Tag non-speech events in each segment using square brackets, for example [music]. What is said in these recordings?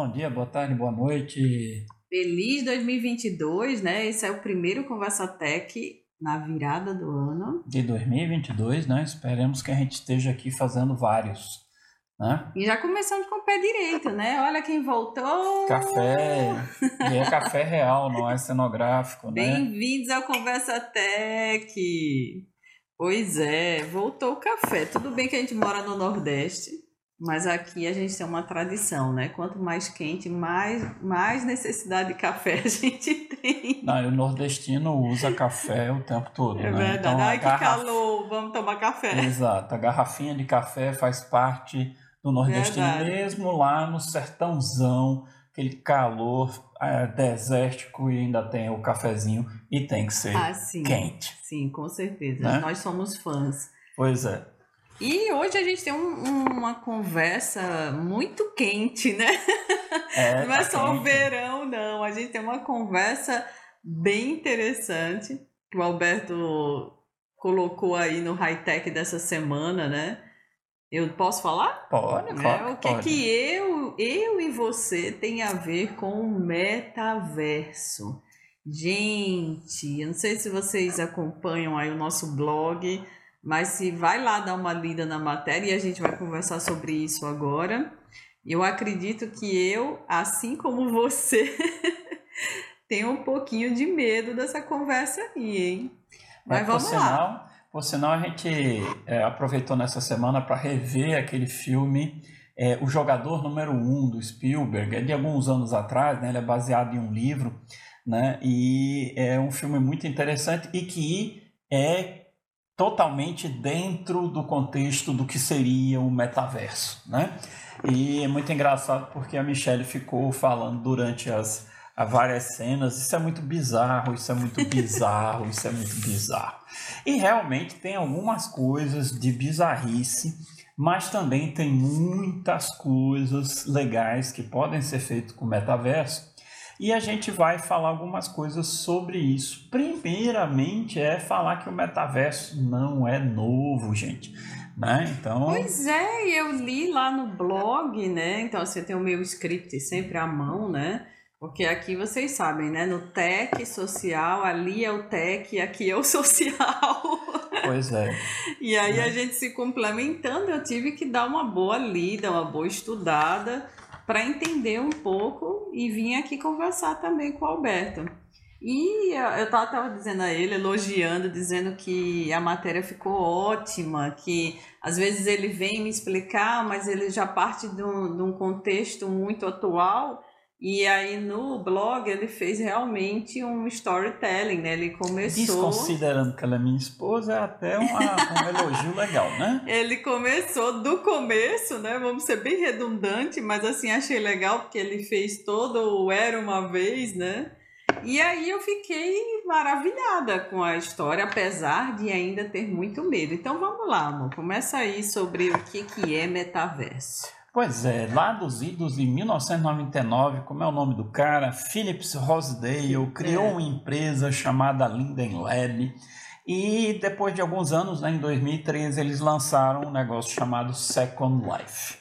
bom dia, boa tarde, boa noite. Feliz 2022, né? Esse é o primeiro Conversa Tech na virada do ano. De 2022, né? Esperemos que a gente esteja aqui fazendo vários. Né? E já começando com o pé direito, né? Olha quem voltou! Café! E é café real, não é cenográfico, né? Bem-vindos ao Conversa Tech! Pois é, voltou o café. Tudo bem que a gente mora no Nordeste, mas aqui a gente tem uma tradição, né? Quanto mais quente, mais, mais necessidade de café [laughs] a gente tem. Não, o nordestino usa café o tempo todo, É né? verdade. Então, Ai, que calor, vamos tomar café. Exato, a garrafinha de café faz parte do nordestino, Verdade. mesmo lá no sertãozão, aquele calor é, desértico e ainda tem o cafezinho e tem que ser Ah, sim. quente. Sim, com certeza. Né? Nós somos fãs. Pois é. E hoje a gente tem um- um- uma conversa muito quente, né? É, [laughs] não é tá só o verão, não. A gente tem uma conversa bem interessante que o Alberto colocou aí no high-tech dessa semana, né? Eu posso falar? Pode, Né? claro O que, pode. que eu, eu e você tem a ver com o metaverso? Gente, eu não sei se vocês acompanham aí o nosso blog, mas se vai lá dar uma lida na matéria e a gente vai conversar sobre isso agora. Eu acredito que eu, assim como você, [laughs] tenho um pouquinho de medo dessa conversa aí, hein? Mas É, vamos por lá. Sinal, por sinal, a gente é, aproveitou nessa semana para rever aquele filme é, O Jogador Número 1, um, do Spielberg. É de alguns anos atrás, né? ele é baseado em um livro, né? e é um filme muito interessante e que é totalmente dentro do contexto do que seria o metaverso. Né? E é muito engraçado porque a Michelle ficou falando durante as, as várias cenas, isso é muito bizarro, isso é muito [laughs] bizarro, isso é muito bizarro. E realmente tem algumas coisas de bizarrice, mas também tem muitas coisas legais que podem ser feitas com o metaverso. E a gente vai falar algumas coisas sobre isso. Primeiramente é falar que o metaverso não é novo, gente. Né? Então, Pois é, e eu li lá no blog, né? Então, assim, eu tenho o meu script sempre à mão, né? Porque aqui vocês sabem, né? No tech social, ali é o tech aqui é o [laughs] social. pois é. E aí Né? a gente se complementando, eu tive que dar uma boa lida, uma boa estudada para entender um pouco e vim aqui conversar também com o Alberto. E eu eu tava, tava dizendo a ele, elogiando, dizendo que a matéria ficou ótima, que às vezes ele vem me explicar, mas ele já parte de um, de um contexto muito atual. E aí no blog ele fez realmente um storytelling, né? Ele começou. Desconsiderando que ela é minha esposa, é até uma- [laughs] um elogio legal, né? Ele começou do começo, né? Vamos ser bem redundante, mas assim achei legal porque ele fez todo o Era uma vez, né? E aí eu fiquei maravilhada com a história, apesar de ainda ter muito medo. Então vamos lá, amor. Começa aí sobre o que, que é metaverso. Pois é, lá dos idos de 1999, como é o nome do cara? Philips Rosedale criou É. uma empresa chamada Linden Lab e depois de alguns anos, né, em 2013, eles lançaram um negócio chamado Second Life.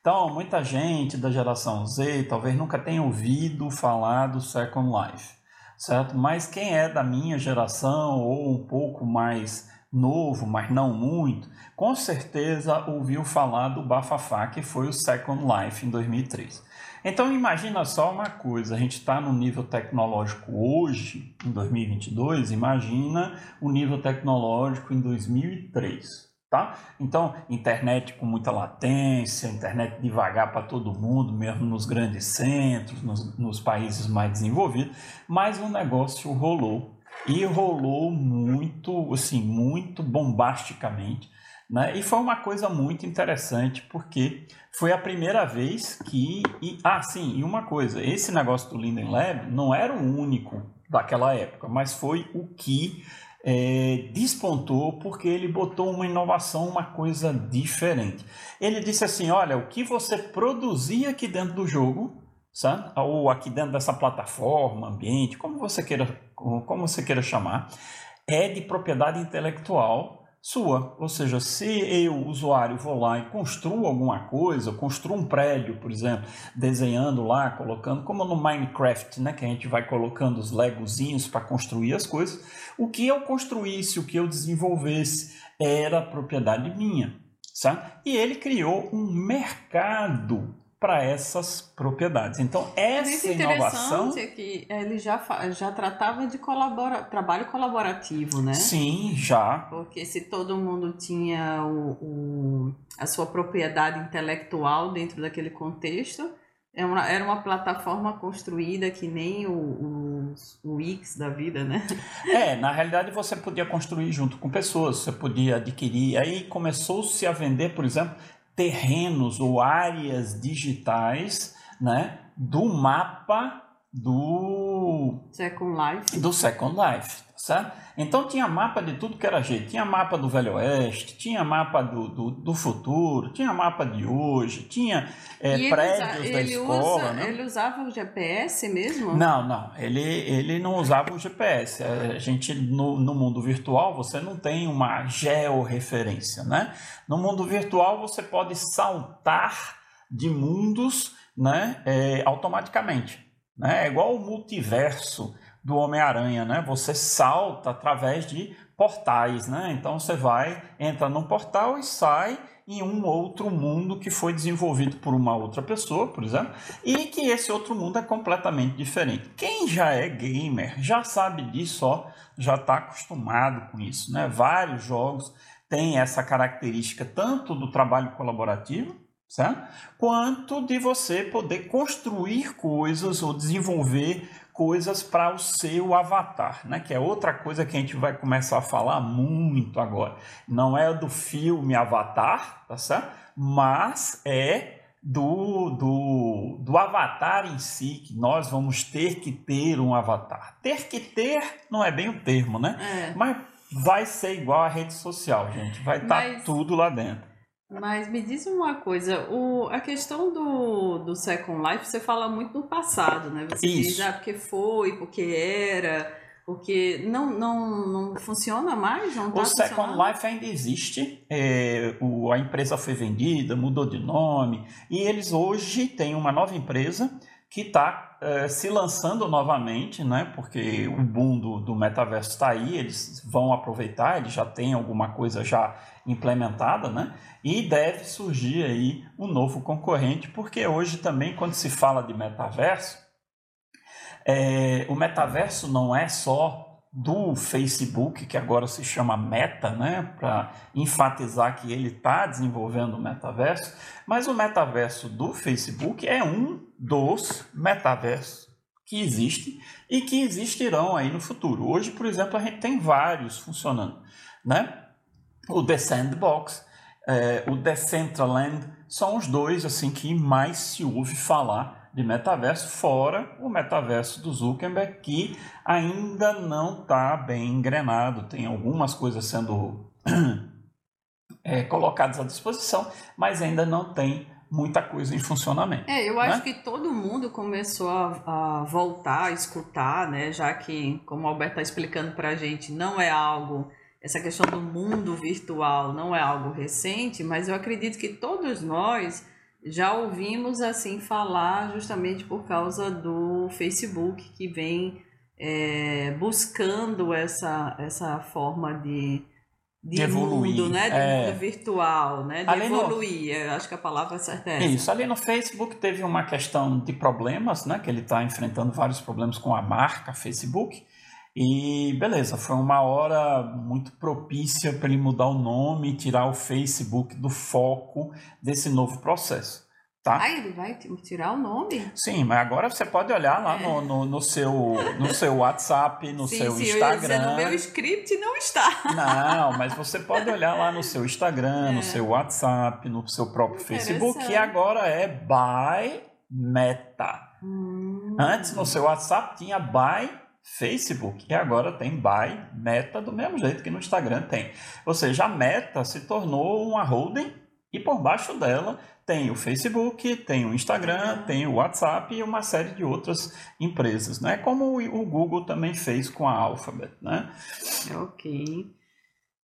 Então, muita gente da geração Z talvez nunca tenha ouvido falar do Second Life, certo? Mas quem é da minha geração ou um pouco mais novo, mas não muito, com certeza ouviu falar do bafafá que foi o Second Life em 2003. Então imagina só uma coisa, a gente está no nível tecnológico hoje, em 2022, imagina o nível tecnológico em 2003. Tá? Então, internet com muita latência, internet devagar para todo mundo, mesmo nos grandes centros, nos, nos países mais desenvolvidos, mas o negócio rolou e rolou muito, assim, muito bombasticamente, né? E foi uma coisa muito interessante porque foi a primeira vez que, e, ah, sim, e uma coisa, esse negócio do Linden Lab não era o único daquela época, mas foi o que é, despontou porque ele botou uma inovação, uma coisa diferente. Ele disse assim: olha, o que você produzir aqui dentro do jogo, sabe? ou aqui dentro dessa plataforma, ambiente, como você queira, como você queira chamar, é de propriedade intelectual sua. Ou seja, se eu, usuário, vou lá e construo alguma coisa, construo um prédio, por exemplo, desenhando lá, colocando, como no Minecraft, né, que a gente vai colocando os legozinhos para construir as coisas, o que eu construísse, o que eu desenvolvesse, era propriedade minha. Sabe? E ele criou um mercado para essas propriedades. Então, essa é inovação. É que ele já, já tratava de colabora, trabalho colaborativo, né? Sim, já. Porque se todo mundo tinha o, o a sua propriedade intelectual dentro daquele contexto, era é uma, era uma plataforma construída que nem o, o, o Wix da vida, né? É, na realidade você podia construir junto com pessoas, você podia adquirir. Aí começou-se a vender, por exemplo, terrenos ou áreas digitais né, do mapa do Second Life. Do Second Life, Então tinha mapa de tudo que era jeito. Tinha mapa do Velho Oeste, tinha mapa do, do, do futuro, tinha mapa de hoje, tinha é, prédios usa, da escola. Usa, né? Ele usava o GPS mesmo? Não, não. Ele, ele não usava o GPS. A gente, no, no mundo virtual, você não tem uma georreferência, né? No mundo virtual, você pode saltar de mundos né, é, automaticamente. Né? É igual o multiverso do Homem-Aranha, né? Você salta através de portais, né? Então você vai, entra num portal e sai em um outro mundo que foi desenvolvido por uma outra pessoa, por exemplo, e que esse outro mundo é completamente diferente. Quem já é gamer já sabe disso, ó, já está acostumado com isso, né? Vários jogos têm essa característica tanto do trabalho colaborativo certo? Quanto de você poder construir coisas ou desenvolver coisas para o seu avatar, né? Que é outra coisa que a gente vai começar a falar muito agora. Não é do filme Avatar, tá certo? Mas é do, do, do avatar em si, que nós vamos ter que ter um avatar. Ter que ter não é bem o termo, né? É. Mas vai ser igual a rede social, gente. Vai estar tá Mas... tudo lá dentro. Mas me diz uma coisa, o, a questão do, do Second Life, você fala muito do passado, né? Você Isso. diz, ah, porque foi, porque era, porque não, não, não funciona mais, não tá O Second Life ainda existe, é, o, a empresa foi vendida, mudou de nome, e eles hoje têm uma nova empresa que está é, se lançando novamente, né? Porque o boom do, do metaverso está aí, eles vão aproveitar, eles já têm alguma coisa já implementada, né? E deve surgir aí um novo concorrente, porque hoje também quando se fala de metaverso, é, o metaverso não é só do Facebook, que agora se chama Meta, né, para enfatizar que ele está desenvolvendo o metaverso, mas o metaverso do Facebook é um dos metaversos que existem e que existirão aí no futuro. Hoje, por exemplo, a gente tem vários funcionando, né? O The Sandbox, é, o Decentraland, são os dois assim que mais se ouve falar de metaverso, fora o metaverso do Zuckerberg, que ainda não está bem engrenado. Tem algumas coisas sendo [clears throat] é, colocadas à disposição, mas ainda não tem muita coisa em funcionamento. É, eu acho né? que todo mundo começou a, a, voltar a escutar, né? Já que, como o Alberto está explicando para a gente, não é algo essa questão do mundo virtual não é algo recente, mas eu acredito que todos nós já ouvimos assim falar justamente por causa do Facebook que vem é, buscando essa, essa forma de, de, de evoluir, mundo, né? De é... mundo virtual, né? De ali evoluir. No... Acho que a palavra certa é essa. Isso, ali no Facebook teve uma questão de problemas, né? Que ele está enfrentando vários problemas com a marca Facebook. E beleza, foi uma hora muito propícia para ele mudar o nome e tirar o Facebook do foco desse novo processo. Tá? Ah, ele vai tirar o nome? Sim, mas agora você pode olhar lá é. no, no, no, seu, no seu WhatsApp, no sim, seu sim, Instagram. Eu no meu script não está. Não, mas você pode olhar lá no seu Instagram, é. no seu WhatsApp, no seu próprio Facebook, que agora é by Meta. Hum. Antes no seu WhatsApp tinha by Facebook e agora tem Buy Meta do mesmo jeito que no Instagram tem. Ou seja, a Meta se tornou uma holding e por baixo dela tem o Facebook, tem o Instagram, tem o WhatsApp e uma série de outras empresas, né? Como o Google também fez com a Alphabet, né? Ok.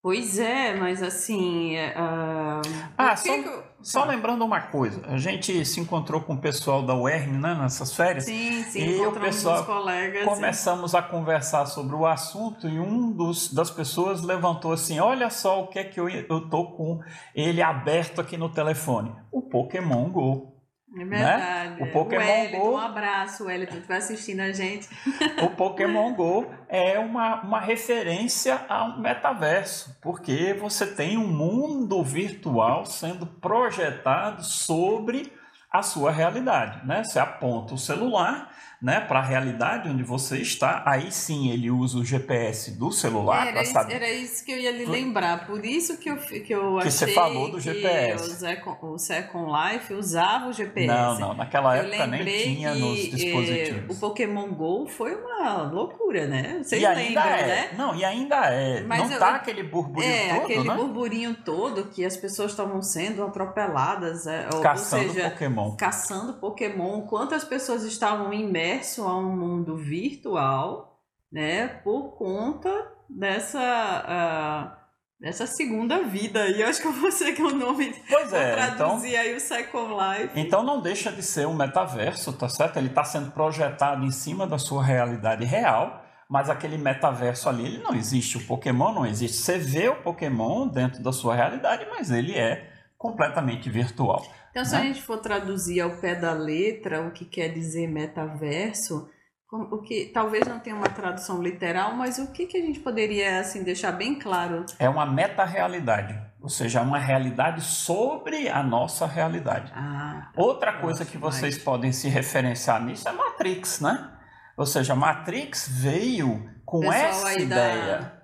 Pois é, mas assim. Uh, ah, só, eu... só, lembrando uma coisa: a gente se encontrou com o pessoal da UERN né, nessas férias. Sim, sim, e o pessoal colegas. Começamos sim. a conversar sobre o assunto e um dos, das pessoas levantou assim: Olha só o que é que eu, eu tô com ele aberto aqui no telefone: o Pokémon Go. É verdade. Né? O Pokémon o Wellington, Go. Um abraço, Wellington, que vai assistindo a gente. [laughs] O Pokémon Go é uma, uma referência ao metaverso, porque você tem um mundo virtual sendo projetado sobre a sua realidade. Né? Você aponta o celular né, para a realidade onde você está, aí sim ele usa o GPS do celular para saber. Era isso que eu ia lhe lembrar, por isso que eu, que eu que achei você falou do GPS. o Second Life usava o GPS. Não, não, naquela eu época nem tinha nos eh, dispositivos. o Pokémon GO foi uma loucura, né? Vocês e lembram, é. né? Não, e ainda é. Mas não eu, tá aquele burburinho é, todo, aquele né? burburinho todo que as pessoas estavam sendo atropeladas, é, caçando ou seja, Pokémon. caçando Pokémon. Quantas pessoas estavam imersas imerso a um mundo virtual, né, por conta dessa uh, dessa segunda vida aí, eu acho que eu vou ser que é o nome pois é, traduzir então, aí o Second Life. Então não deixa de ser um metaverso, tá certo? Ele está sendo projetado em cima da sua realidade real, mas aquele metaverso ali, ele não existe. O Pokémon não existe. Você vê o Pokémon dentro da sua realidade, mas ele é completamente virtual. Então, se né? a gente for traduzir ao pé da letra o que quer dizer metaverso, o que talvez não tenha uma tradução literal, mas o que, que a gente poderia assim deixar bem claro? É uma meta-realidade, ou seja, uma realidade sobre a nossa realidade. Ah, Outra coisa que vocês podem se referenciar nisso é Matrix, né? Ou seja, Matrix veio com Pessoal essa ideia. Da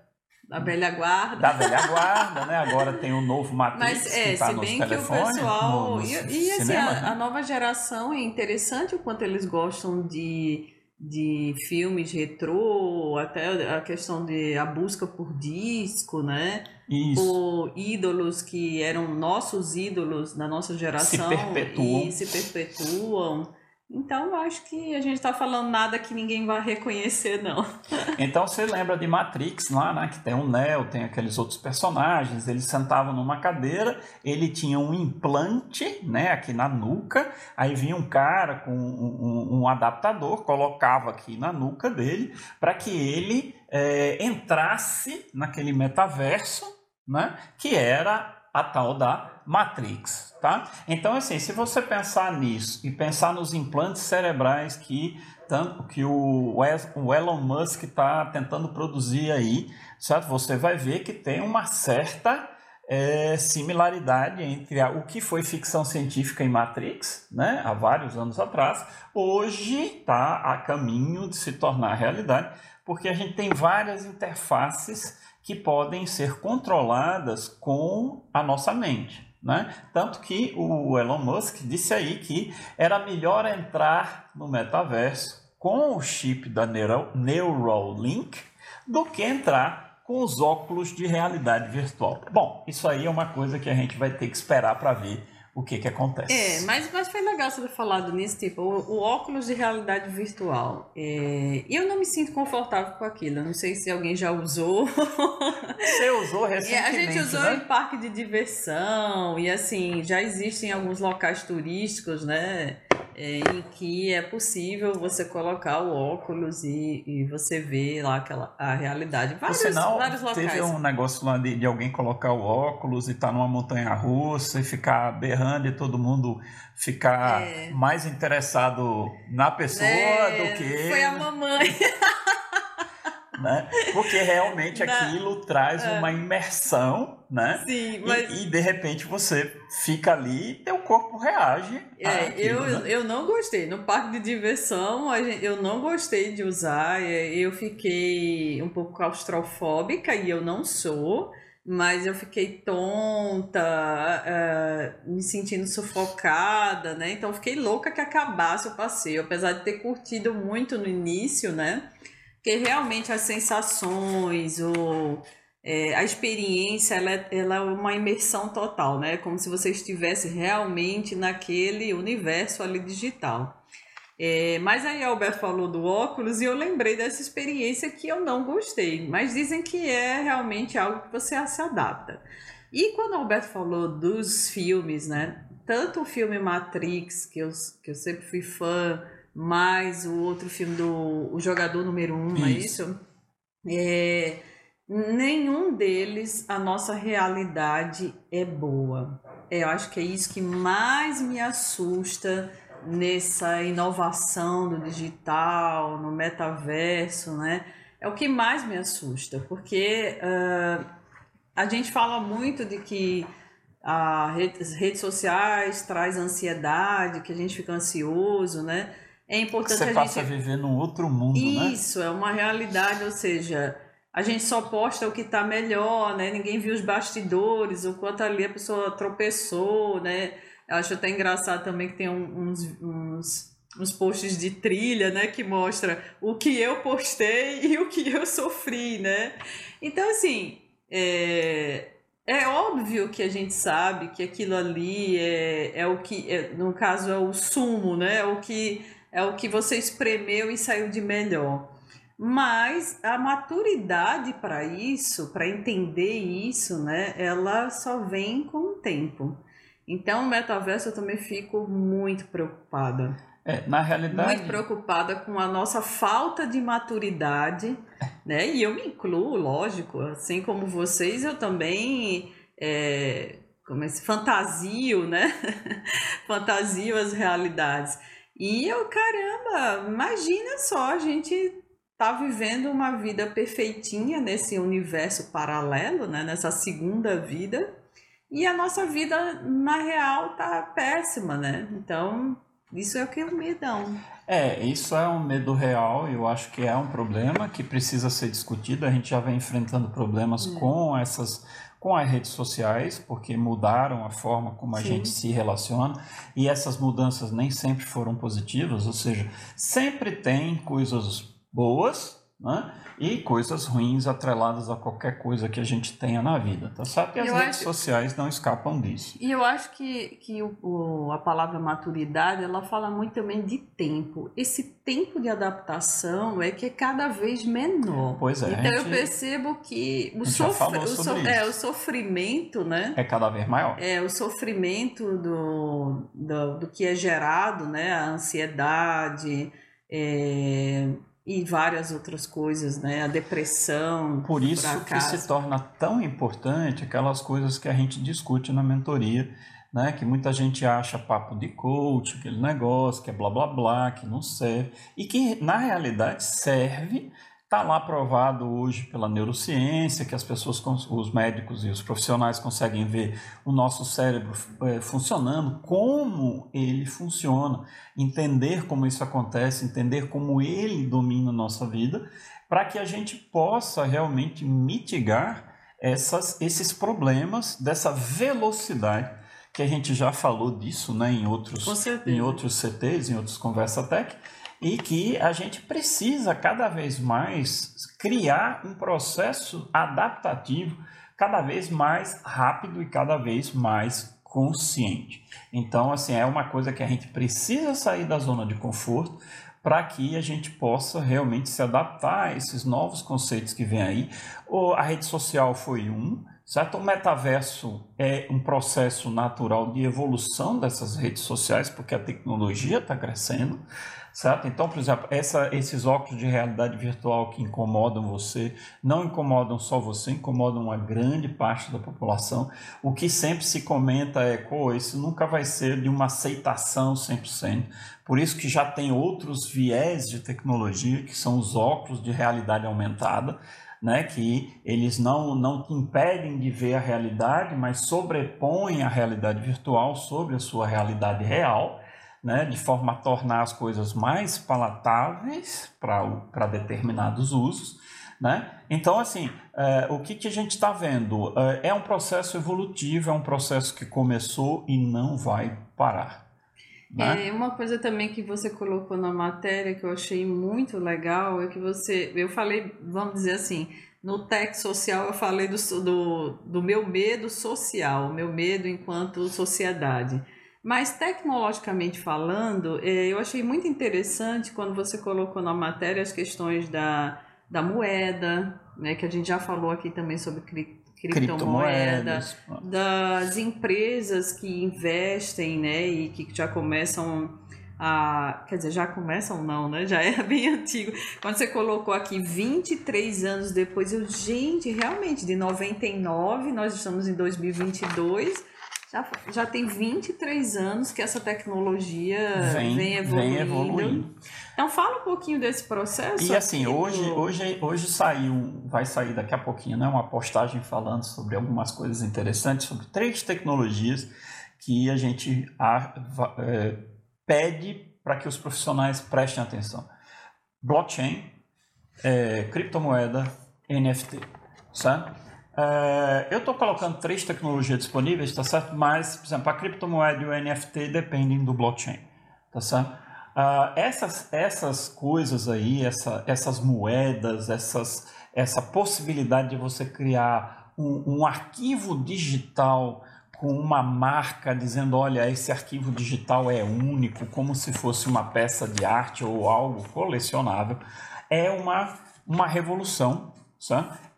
da velha guarda. Da velha guarda, né? Agora tem o novo Matrix Mas, é, que tá se bem que o pessoal... No, e, e assim, a, né? a, nova geração é interessante o quanto eles gostam de, de filmes retrô, até a questão de a busca por disco, né? Isso. Por ídolos que eram nossos ídolos da nossa geração. Se perpetuam. E se perpetuam. Então, acho que a gente está falando nada que ninguém vai reconhecer, não. [laughs] então, você lembra de Matrix lá, né? Que tem o Neo, tem aqueles outros personagens. Eles sentavam numa cadeira, ele tinha um implante, né? Aqui na nuca. Aí vinha um cara com um, um, um adaptador, colocava aqui na nuca dele, para que ele é, entrasse naquele metaverso, né? Que era a tal da Matrix, tá? Então, assim, se você pensar nisso e pensar nos implantes cerebrais que, tanto, que o, o Elon Musk está tentando produzir aí, certo? Você vai ver que tem uma certa é, similaridade entre a, o que foi ficção científica em Matrix, né, há vários anos atrás, hoje está a caminho de se tornar realidade, porque a gente tem várias interfaces que podem ser controladas com a nossa mente. Né? Tanto que o Elon Musk disse aí que era melhor entrar no metaverso com o chip da Neuralink do que entrar com os óculos de realidade virtual. Bom, isso aí é uma coisa que a gente vai ter que esperar para ver o que que acontece. É, mas, mas foi legal você ter falado nisso, tipo, o, o óculos de realidade virtual. É, eu não me sinto confortável com aquilo. Eu não sei se alguém já usou. Você usou recentemente, [laughs] A gente usou né? em parque de diversão e assim, já existem alguns locais turísticos, né? É, em que é possível você colocar o óculos e, e você ver lá aquela, a realidade. Vários, sinal, vários locais. Teve um negócio lá de, de alguém colocar o óculos e estar tá numa montanha russa e ficar berrando e todo mundo ficar é. mais interessado na pessoa é, do que. Foi a mamãe. [laughs] né? Porque realmente [laughs] aquilo traz é. uma imersão, né? Sim, mas... E, e, de repente você fica ali e teu corpo reage. É, eu, né? eu não gostei. No parque de diversão, eu não gostei de usar. Eu fiquei um pouco claustrofóbica e eu não sou mas eu fiquei tonta, uh, me sentindo sufocada, né? Então fiquei louca que acabasse o passeio, apesar de ter curtido muito no início, né? Porque realmente as sensações, o, é, a experiência, ela é, ela é uma imersão total, né? Como se você estivesse realmente naquele universo ali digital. É, mas aí Alberto falou do óculos e eu lembrei dessa experiência que eu não gostei, mas dizem que é realmente algo que você se adapta. E quando o Alberto falou dos filmes, né? Tanto o filme Matrix, que eu, que eu sempre fui fã, mais o outro filme do O Jogador Número 1, um, não é isso? É, nenhum deles a nossa realidade é boa. É, eu acho que é isso que mais me assusta nessa inovação do digital, no metaverso, né? É o que mais me assusta, porque uh, a gente fala muito de que as redes sociais traz ansiedade, que a gente fica ansioso, né? É importante Você a passa gente... a viver num outro mundo, Isso, né? Isso, é uma realidade, ou seja, a gente só posta o que está melhor, né? Ninguém viu os bastidores, o quanto ali a pessoa tropeçou, né? Eu acho até engraçado também que tem uns, uns, uns posts de trilha, né? Que mostra o que eu postei [laughs] e o que eu sofri, né? Então, assim, é, é óbvio que a gente sabe que aquilo ali é, é o que, é, no caso, é o sumo, né? É o que, é o que você espremeu e saiu de melhor. Mas a maturidade para isso, para entender isso, né? Ela só vem com o tempo. Então, o metaverso eu também fico muito preocupada. É, na realidade. Muito preocupada com a nossa falta de maturidade, [laughs] né? E eu me incluo, lógico, assim como vocês, eu também é, como é, fantasio, né? [laughs] fantasio as realidades. E eu, caramba, imagina só, a gente tá vivendo uma vida perfeitinha nesse universo paralelo, né? Nessa segunda vida e a nossa vida, na real, tá péssima, né? Então, isso é o que é o medão. É, isso é um medo real, eu acho que é um problema que precisa ser discutido. A gente já vem enfrentando problemas é. com essas com as redes sociais, porque mudaram a forma como a Sim. gente se relaciona, e essas mudanças nem sempre foram positivas, ou seja, sempre tem coisas boas, né? E coisas ruins atreladas a qualquer coisa que a gente tenha na vida, tá certo? E as eu redes acho... sociais não escapam disso. E eu acho que, que o, o, a palavra maturidade, ela fala muito também de tempo. Esse tempo de adaptação é que é cada vez menor. Pois é. Então gente, eu percebo que o, sofr... o, so... é, o sofrimento, né? É cada vez maior. É, o sofrimento do, do, do que é gerado, né? A ansiedade, é, e várias outras coisas, né? A depressão. Por isso que se torna tão importante aquelas coisas que a gente discute na mentoria, né? Que muita gente acha papo de coach, aquele negócio que é blá blá blá, que não serve e que na realidade serve Está lá provado hoje pela neurociência que as pessoas, os médicos e os profissionais conseguem ver o nosso cérebro é, funcionando, como ele funciona, entender como isso acontece, entender como ele domina a nossa vida, para que a gente possa realmente mitigar essas, esses problemas dessa velocidade que a gente já falou disso né, em, outros, em outros CTs, em outros Conversa Tech, e que a gente precisa cada vez mais criar um processo adaptativo cada vez mais rápido e cada vez mais consciente. Então, assim, é uma coisa que a gente precisa sair da zona de conforto para que a gente possa realmente se adaptar a esses novos conceitos que vêm aí. A rede social foi um, certo? O metaverso é um processo natural de evolução dessas redes sociais, porque a tecnologia está crescendo certo? Então, por exemplo, essa, esses óculos de realidade virtual que incomodam você, não incomodam só você, incomodam uma grande parte da população. O que sempre se comenta é, pô, isso nunca vai ser de uma aceitação 100%. Por isso que já tem outros viés de tecnologia, que são os óculos de realidade aumentada, né, que eles não, não te impedem de ver a realidade, mas sobrepõem a realidade virtual sobre a sua realidade real né, de forma a tornar as coisas mais palatáveis para determinados usos. Né? Então, assim, é, o que, que a gente está vendo? É, é um processo evolutivo, é um processo que começou e não vai parar. Né? É, uma coisa também que você colocou na matéria que eu achei muito legal é que você, eu falei, vamos dizer assim, no tech social eu falei do, do, do meu medo social, meu medo enquanto sociedade. Mas tecnologicamente falando, é, eu achei muito interessante quando você colocou na matéria as questões da, da moeda, né, que a gente já falou aqui também sobre criptomoeda, das empresas que investem né, e que já começam a. Quer dizer, já começam não, né? Já é bem [laughs] antigo. Quando você colocou aqui 23 anos depois, eu, gente, realmente, de 99, nós estamos em 2022 já, já tem 23 anos que essa tecnologia vem, vem, evoluindo. vem evoluindo. Então fala um pouquinho desse processo. E assim, hoje, do... hoje, hoje saiu, vai sair daqui a pouquinho, né, uma postagem falando sobre algumas coisas interessantes, sobre três tecnologias que a gente a, é, pede para que os profissionais prestem atenção. Blockchain, é, criptomoeda, NFT, certo? É, eu estou colocando três tecnologias disponíveis, tá certo? Mas, por exemplo, a criptomoeda e o NFT dependem do blockchain, tá certo? Uh, essas, essas coisas aí, essa, essas moedas, essas, essa possibilidade de você criar um, um arquivo digital com uma marca dizendo, olha, esse arquivo digital é único, como se fosse uma peça de arte ou algo colecionável, é uma, uma revolução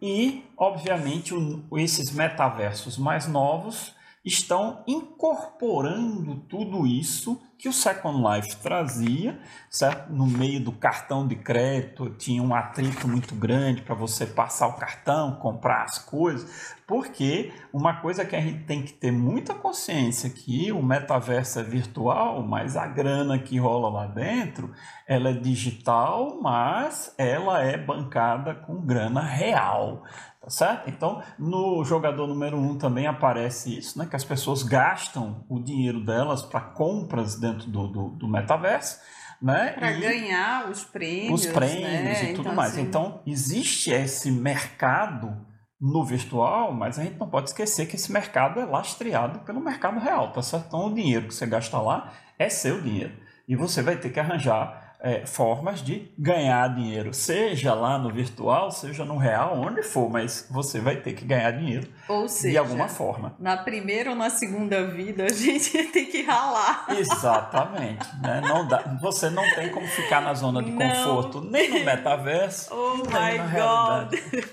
E, obviamente, esses metaversos mais novos estão incorporando tudo isso que o Second Life trazia, certo? No meio do cartão de crédito tinha um atrito muito grande para você passar o cartão, comprar as coisas, porque uma coisa que a gente tem que ter muita consciência que o metaverso é virtual, mas a grana que rola lá dentro, ela é digital, mas ela é bancada com grana real. Tá certo? Então, no jogador número um também aparece isso, né? Que as pessoas gastam o dinheiro delas para compras dentro do, do, do metaverso. Né? Para ganhar os prêmios. Os prêmios né? e tudo então, mais. Assim... Então, existe esse mercado no virtual, mas a gente não pode esquecer que esse mercado é lastreado pelo mercado real, tá certo? Então, o dinheiro que você gasta lá é seu dinheiro. E você vai ter que arranjar é, formas de ganhar dinheiro, seja lá no virtual, seja no real, onde for, mas você vai ter que ganhar dinheiro ou seja, de alguma forma. Na primeira ou na segunda vida, a gente [laughs] tem que ralar. Exatamente. Né? Não dá, você não tem como ficar na zona de não. conforto, nem no metaverso, [laughs] oh nem my na realidade. God.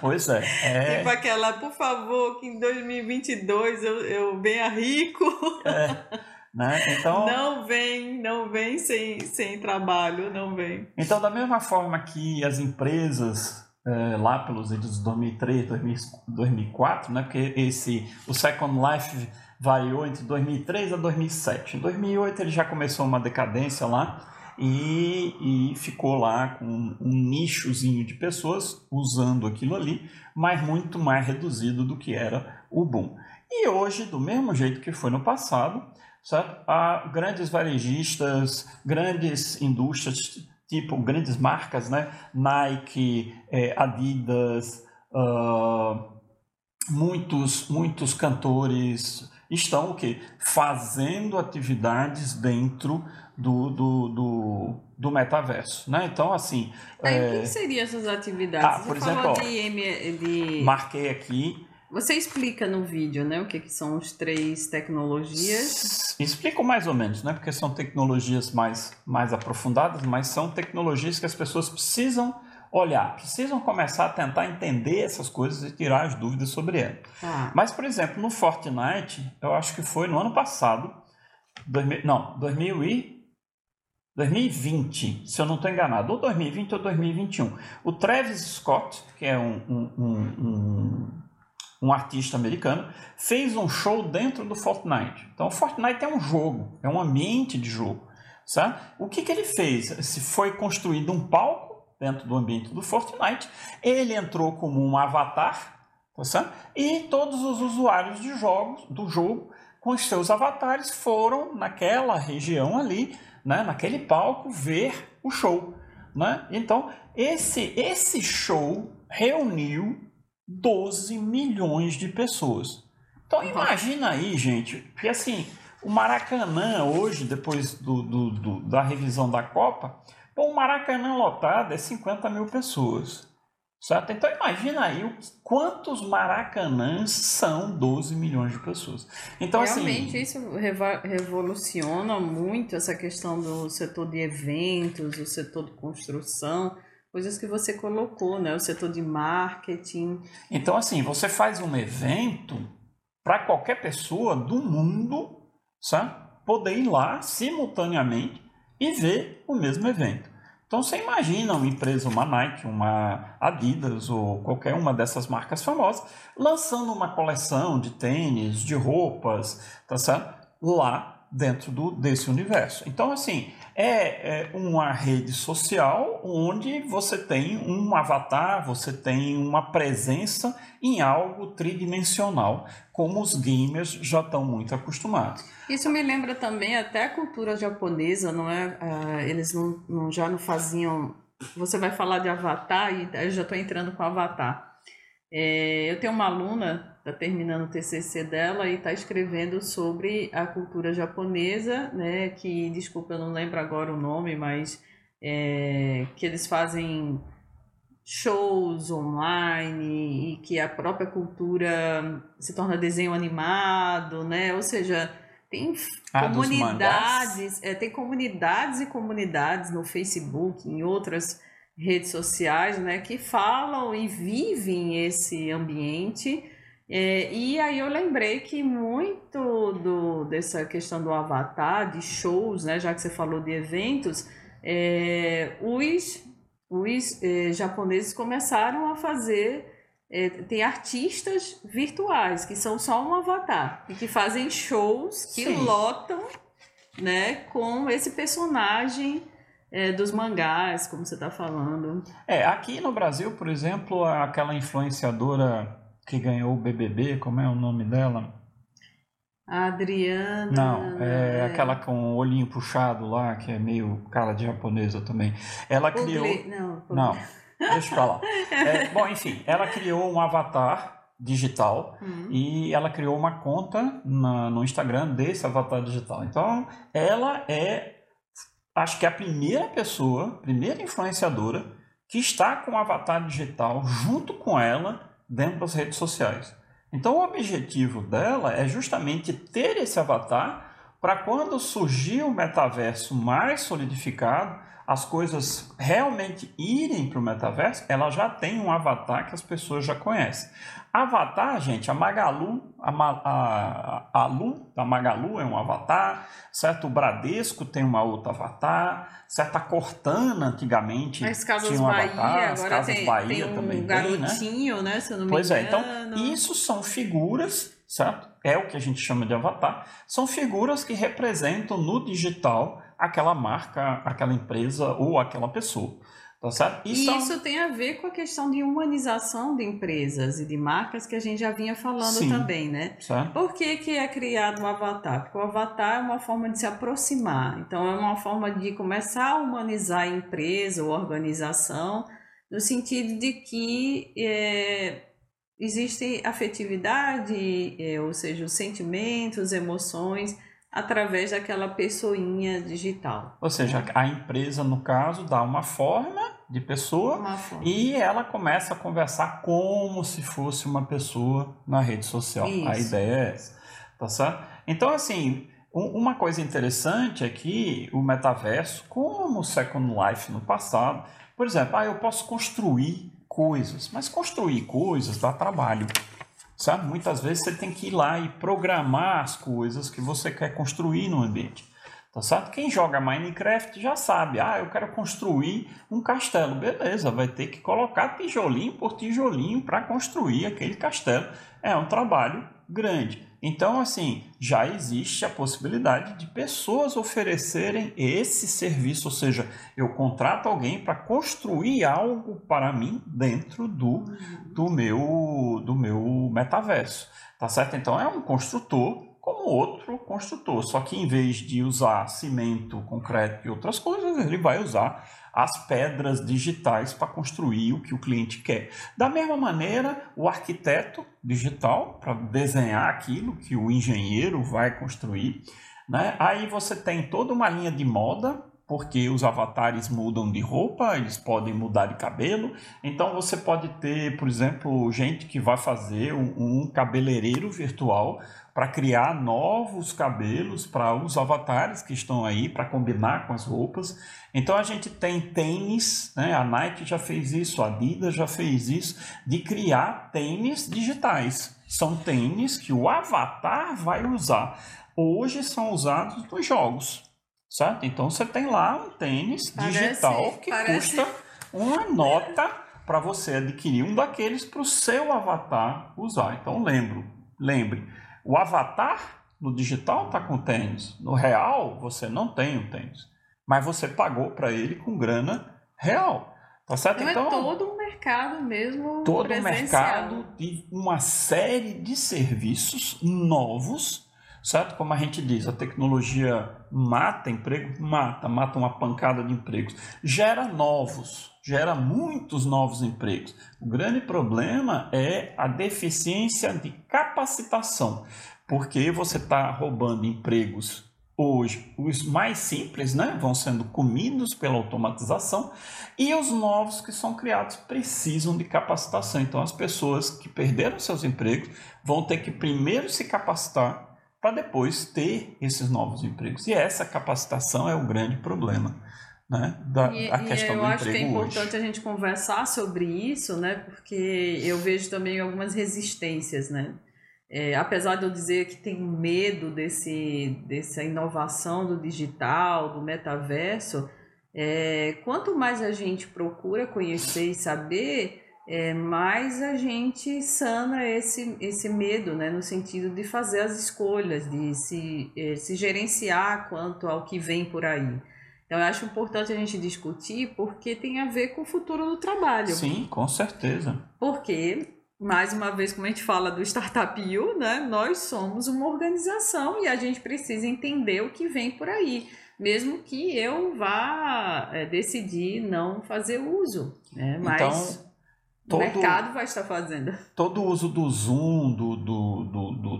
Pois é, é. Tipo aquela, por favor, que em 2022 eu, eu venha rico. É. [laughs] Né? Então, não vem, não vem sem, sem trabalho, não vem. Então, da mesma forma que as empresas é, lá pelos anos de 2003, 2004, né? porque esse, o Second Life variou entre 2003 a 2007. Em 2008 ele já começou uma decadência lá e, e ficou lá com um nichozinho de pessoas usando aquilo ali, mas muito mais reduzido do que era o boom. E hoje, do mesmo jeito que foi no passado, certo? Há grandes varejistas, grandes indústrias, tipo grandes marcas, né? Nike, é, Adidas, uh, muitos, muitos cantores estão o quê? Fazendo atividades dentro do, do, do, do metaverso, né? Então, assim... Aí, é... o que seriam essas atividades? Ah, por Você exemplo, ó, de, de... marquei aqui você explica no vídeo, né, o que, que são as três tecnologias? Explico mais ou menos, né, porque são tecnologias mais, mais aprofundadas, mas são tecnologias que as pessoas precisam olhar, precisam começar a tentar entender essas coisas e tirar as dúvidas sobre elas. Ah. Mas, por exemplo, no Fortnite, eu acho que foi no ano passado, 2000, não, 2000 e 2020, se eu não estou enganado, ou 2020 ou 2021. O Travis Scott, que é um, um, um, um artista americano, fez um show dentro do Fortnite. Então, o Fortnite é um jogo, é um ambiente de jogo. Sabe? O que, que ele fez? Se foi construído um palco dentro do ambiente do Fortnite, ele entrou como um avatar, tá e todos os usuários de jogos do jogo com os seus avatares foram naquela região ali, né, naquele palco, ver o show. Né? Então, esse, esse show reuniu 12 milhões de pessoas. Então imagina aí, gente, que assim, o Maracanã hoje, depois do, do, do, da revisão da Copa, bom, o Maracanã lotado é 50 mil pessoas. Certo? Então imagina aí quantos maracanãs são 12 milhões de pessoas. Então, assim, Realmente assim, isso revoluciona muito essa questão do setor de eventos, o setor de construção, coisas que você colocou, né? O setor de marketing. Então, assim, você faz um evento para qualquer pessoa do mundo sabe? poder ir lá simultaneamente e ver o mesmo evento. Então você imagina uma empresa, uma Nike, uma Adidas ou qualquer uma dessas marcas famosas lançando uma coleção de tênis, de roupas, tá certo? Lá dentro do, desse universo. Então, assim, é, é, uma rede social onde você tem um avatar, você tem uma presença em algo tridimensional, como os gamers já estão muito acostumados. Isso me lembra também até a cultura japonesa, não é? Uh, eles não, não, já não faziam. Você vai falar de avatar e eu já estou entrando com avatar. É, eu tenho uma aluna, está terminando o TCC dela e está escrevendo sobre a cultura japonesa, né? Que, desculpa, eu não lembro agora o nome, mas é, que eles fazem shows online e que a própria cultura se torna desenho animado, né? Ou seja, tem ah, comunidades, é, tem comunidades e comunidades no Facebook, em outras redes sociais, né, que falam e vivem esse ambiente. É, e aí eu lembrei que muito do, dessa questão do avatar, de shows, né, já que você falou de eventos, é, os, os é, japoneses começaram a fazer. É, tem artistas virtuais que são só um avatar e que fazem shows que Sim. lotam né, com esse personagem é, dos mangás, como você está falando. É, aqui no Brasil, por exemplo, aquela influenciadora que ganhou o BBB, como é o nome dela? A Adriana. Não, é, é, aquela com o olhinho puxado lá, que é meio cara de japonesa também. Ela criou. Não, não, deixa eu falar. É, bom, enfim, ela criou um avatar digital uhum. e ela criou uma conta na, no Instagram desse avatar digital. Então, ela é acho que é a primeira pessoa, primeira influenciadora que está com o avatar digital junto com ela dentro das redes sociais. Então, o objetivo dela é justamente ter esse avatar para quando surgir o metaverso mais solidificado, as coisas realmente irem para o metaverso, ela já tem um avatar que as pessoas já conhecem. Avatar, gente, a Magalu, a, a, a, Lu da Magalu é um avatar, certo? O Bradesco tem uma outra avatar, certo? A Cortana antigamente As Casas tinha um Bahia, avatar, as Casas tem, Bahia tem um também garotinho, tem, né? né? Se eu não me pois engano. é, então isso são figuras, certo? É o que a gente chama de avatar, são figuras que representam no digital aquela marca, aquela empresa ou aquela pessoa. Tá certo? E, e isso tem a ver com a questão de humanização de empresas e de marcas que a gente já vinha falando Sim, também, né? Certo. Por que, que é criado o avatar? Porque o avatar é uma forma de se aproximar. Então, é uma forma de começar a humanizar a empresa ou organização, no sentido de que é, existe afetividade, é, ou seja, os sentimentos, emoções através daquela pessoinha digital. Ou seja, a empresa, no caso, dá uma forma de pessoa e ela começa a conversar como se fosse uma pessoa na rede social. Isso. A ideia é essa, tá certo? Então, assim, uma coisa interessante é que o metaverso, como o Second Life no passado, por exemplo, ah, eu posso construir coisas, mas construir coisas dá trabalho. Sabe? Muitas vezes você tem que ir lá e programar as coisas que você quer construir no ambiente. Tá certo? Quem joga Minecraft já sabe. Ah, eu quero construir um castelo. Beleza, vai ter que colocar tijolinho por tijolinho para construir aquele castelo. É um trabalho grande. Então, assim, já existe a possibilidade de pessoas oferecerem esse serviço, ou seja, eu contrato alguém para construir algo para mim dentro do, do, meu, do meu metaverso, tá certo? Então, é um construtor como outro construtor, só que em vez de usar cimento, concreto e outras coisas, ele vai usar as pedras digitais para construir o que o cliente quer. Da mesma maneira, o arquiteto digital para desenhar aquilo que o engenheiro vai construir. Né? Aí você tem toda uma linha de moda, porque os avatares mudam de roupa, eles podem mudar de cabelo. Então você pode ter, por exemplo, gente que vai fazer um, um cabeleireiro virtual para criar novos cabelos para os avatares que estão aí, para combinar com as roupas. Então a gente tem tênis, né? a Nike já fez isso, a Adidas já fez isso, de criar tênis digitais. São tênis que o avatar vai usar. Hoje são usados nos jogos certo? Então você tem lá um tênis parece, digital que parece... custa uma nota para você adquirir um daqueles para o seu avatar usar. Então lembro, lembre, o avatar no digital está com tênis, no real você não tem o tênis, mas você pagou para ele com grana real. Tá certo? Então, é então é todo um mercado mesmo. Todo um mercado de uma série de serviços novos certo? Como a gente diz, a tecnologia mata emprego, mata, mata uma pancada de empregos, gera novos, gera muitos novos empregos. O grande problema é a deficiência de capacitação, porque você está roubando empregos hoje, os mais simples, né, vão sendo comidos pela automatização e os novos que são criados precisam de capacitação. Então, as pessoas que perderam seus empregos vão ter que primeiro se capacitar para depois ter esses novos empregos. E essa capacitação é o grande problema. Né, da, e, a questão e eu do acho que é importante hoje. a gente conversar sobre isso, né, porque eu vejo também algumas resistências, né, é, apesar de eu dizer que tenho medo desse, dessa inovação do digital, do metaverso, é, quanto mais a gente procura conhecer e saber, é, mais a gente sana esse, esse medo, né, no sentido de fazer as escolhas, de se, é, se gerenciar quanto ao que vem por aí. Então, eu acho importante a gente discutir porque tem a ver com o futuro do trabalho. Sim, com certeza. Porque, mais uma vez, como a gente fala do Startup U, né, nós somos uma organização e a gente precisa entender o que vem por aí mesmo que eu vá é, decidir não fazer uso. Né? Mas então, todo, o mercado vai estar fazendo. [laughs] Todo o uso do Zoom, do, do, do, do,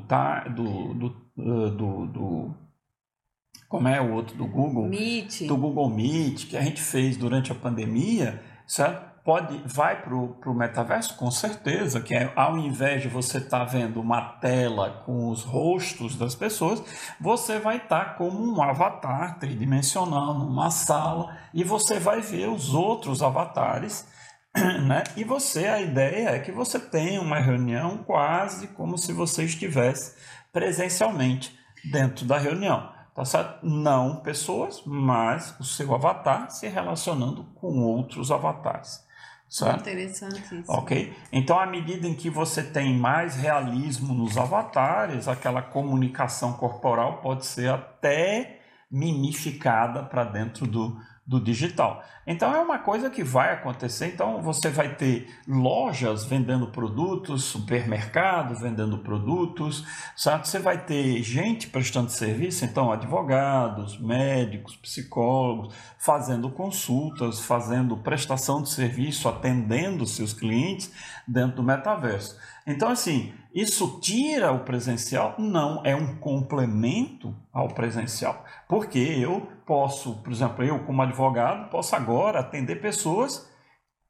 do, do, uh, do, do como é o outro do Google? Meet. Do Google Meet, que a gente fez durante a pandemia, certo? Pode, vai para o metaverso? Com certeza, que é, ao invés de você estar tá vendo uma tela com os rostos das pessoas, você vai estar tá como um avatar tridimensional numa sala e você vai ver os outros avatares [clears throat] né? E você, a ideia é que você tenha uma reunião quase como se você estivesse presencialmente dentro da reunião. Tá certo? Não pessoas, mas o seu avatar se relacionando com outros avatares. Certo? Interessante isso. Ok? Então, à medida em que você tem mais realismo nos avatares, aquela comunicação corporal pode ser até mimificada para dentro do, do digital. Então é uma coisa que vai acontecer. Então você vai ter lojas vendendo produtos, supermercado vendendo produtos, sabe? Você vai ter gente prestando serviço, então advogados, médicos, psicólogos, fazendo consultas, fazendo prestação de serviço, atendendo seus clientes dentro do metaverso. Então assim, isso tira o presencial? Não, é um complemento ao presencial. Porque eu posso, por exemplo, eu como advogado, posso agora atender pessoas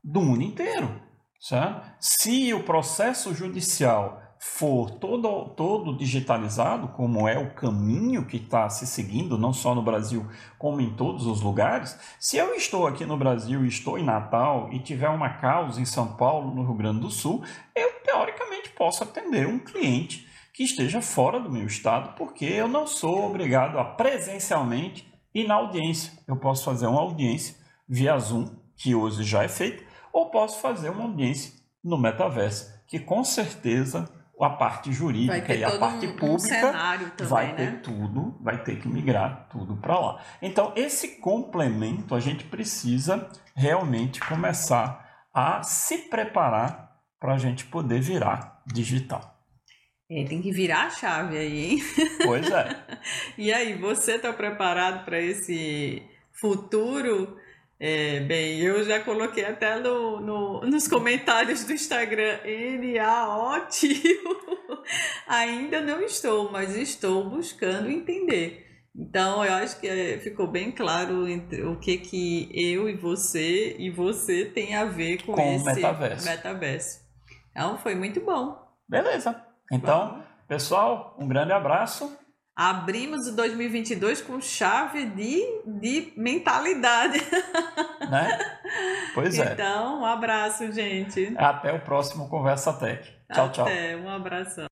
do mundo inteiro. Certo? Se o processo judicial for todo, todo digitalizado, como é o caminho que está se seguindo, não só no Brasil, como em todos os lugares, se eu estou aqui no Brasil estou em Natal e tiver uma causa em São Paulo, no Rio Grande do Sul, eu teoricamente posso atender um cliente que esteja fora do meu estado, porque eu não sou obrigado a presencialmente ir na audiência. Eu posso fazer uma audiência via Zoom, que hoje já é feito, ou posso fazer uma audiência no metaverso, que com certeza a parte jurídica e a parte um, pública um também, vai ter né? tudo, vai ter que migrar tudo para lá. Então, esse complemento a gente precisa realmente começar a se preparar para a gente poder virar digital. É, tem que virar a chave aí, hein? Pois é. [laughs] e aí, você está preparado para esse futuro? É, bem, eu já coloquei até no, no, nos comentários do Instagram, NA ótimo. [laughs] Ainda não estou, mas estou buscando entender. Então, eu acho que ficou bem claro o que que eu e você e você tem a ver com, Com esse metaverso. metaverso. Então, foi muito bom. Beleza. Então, pessoal, um grande abraço. Abrimos o 2022 com chave de, de mentalidade. [laughs] Né? Pois é. Então, um abraço, gente. Até o próximo Conversa Tech. Tchau, tchau. Até, um abração.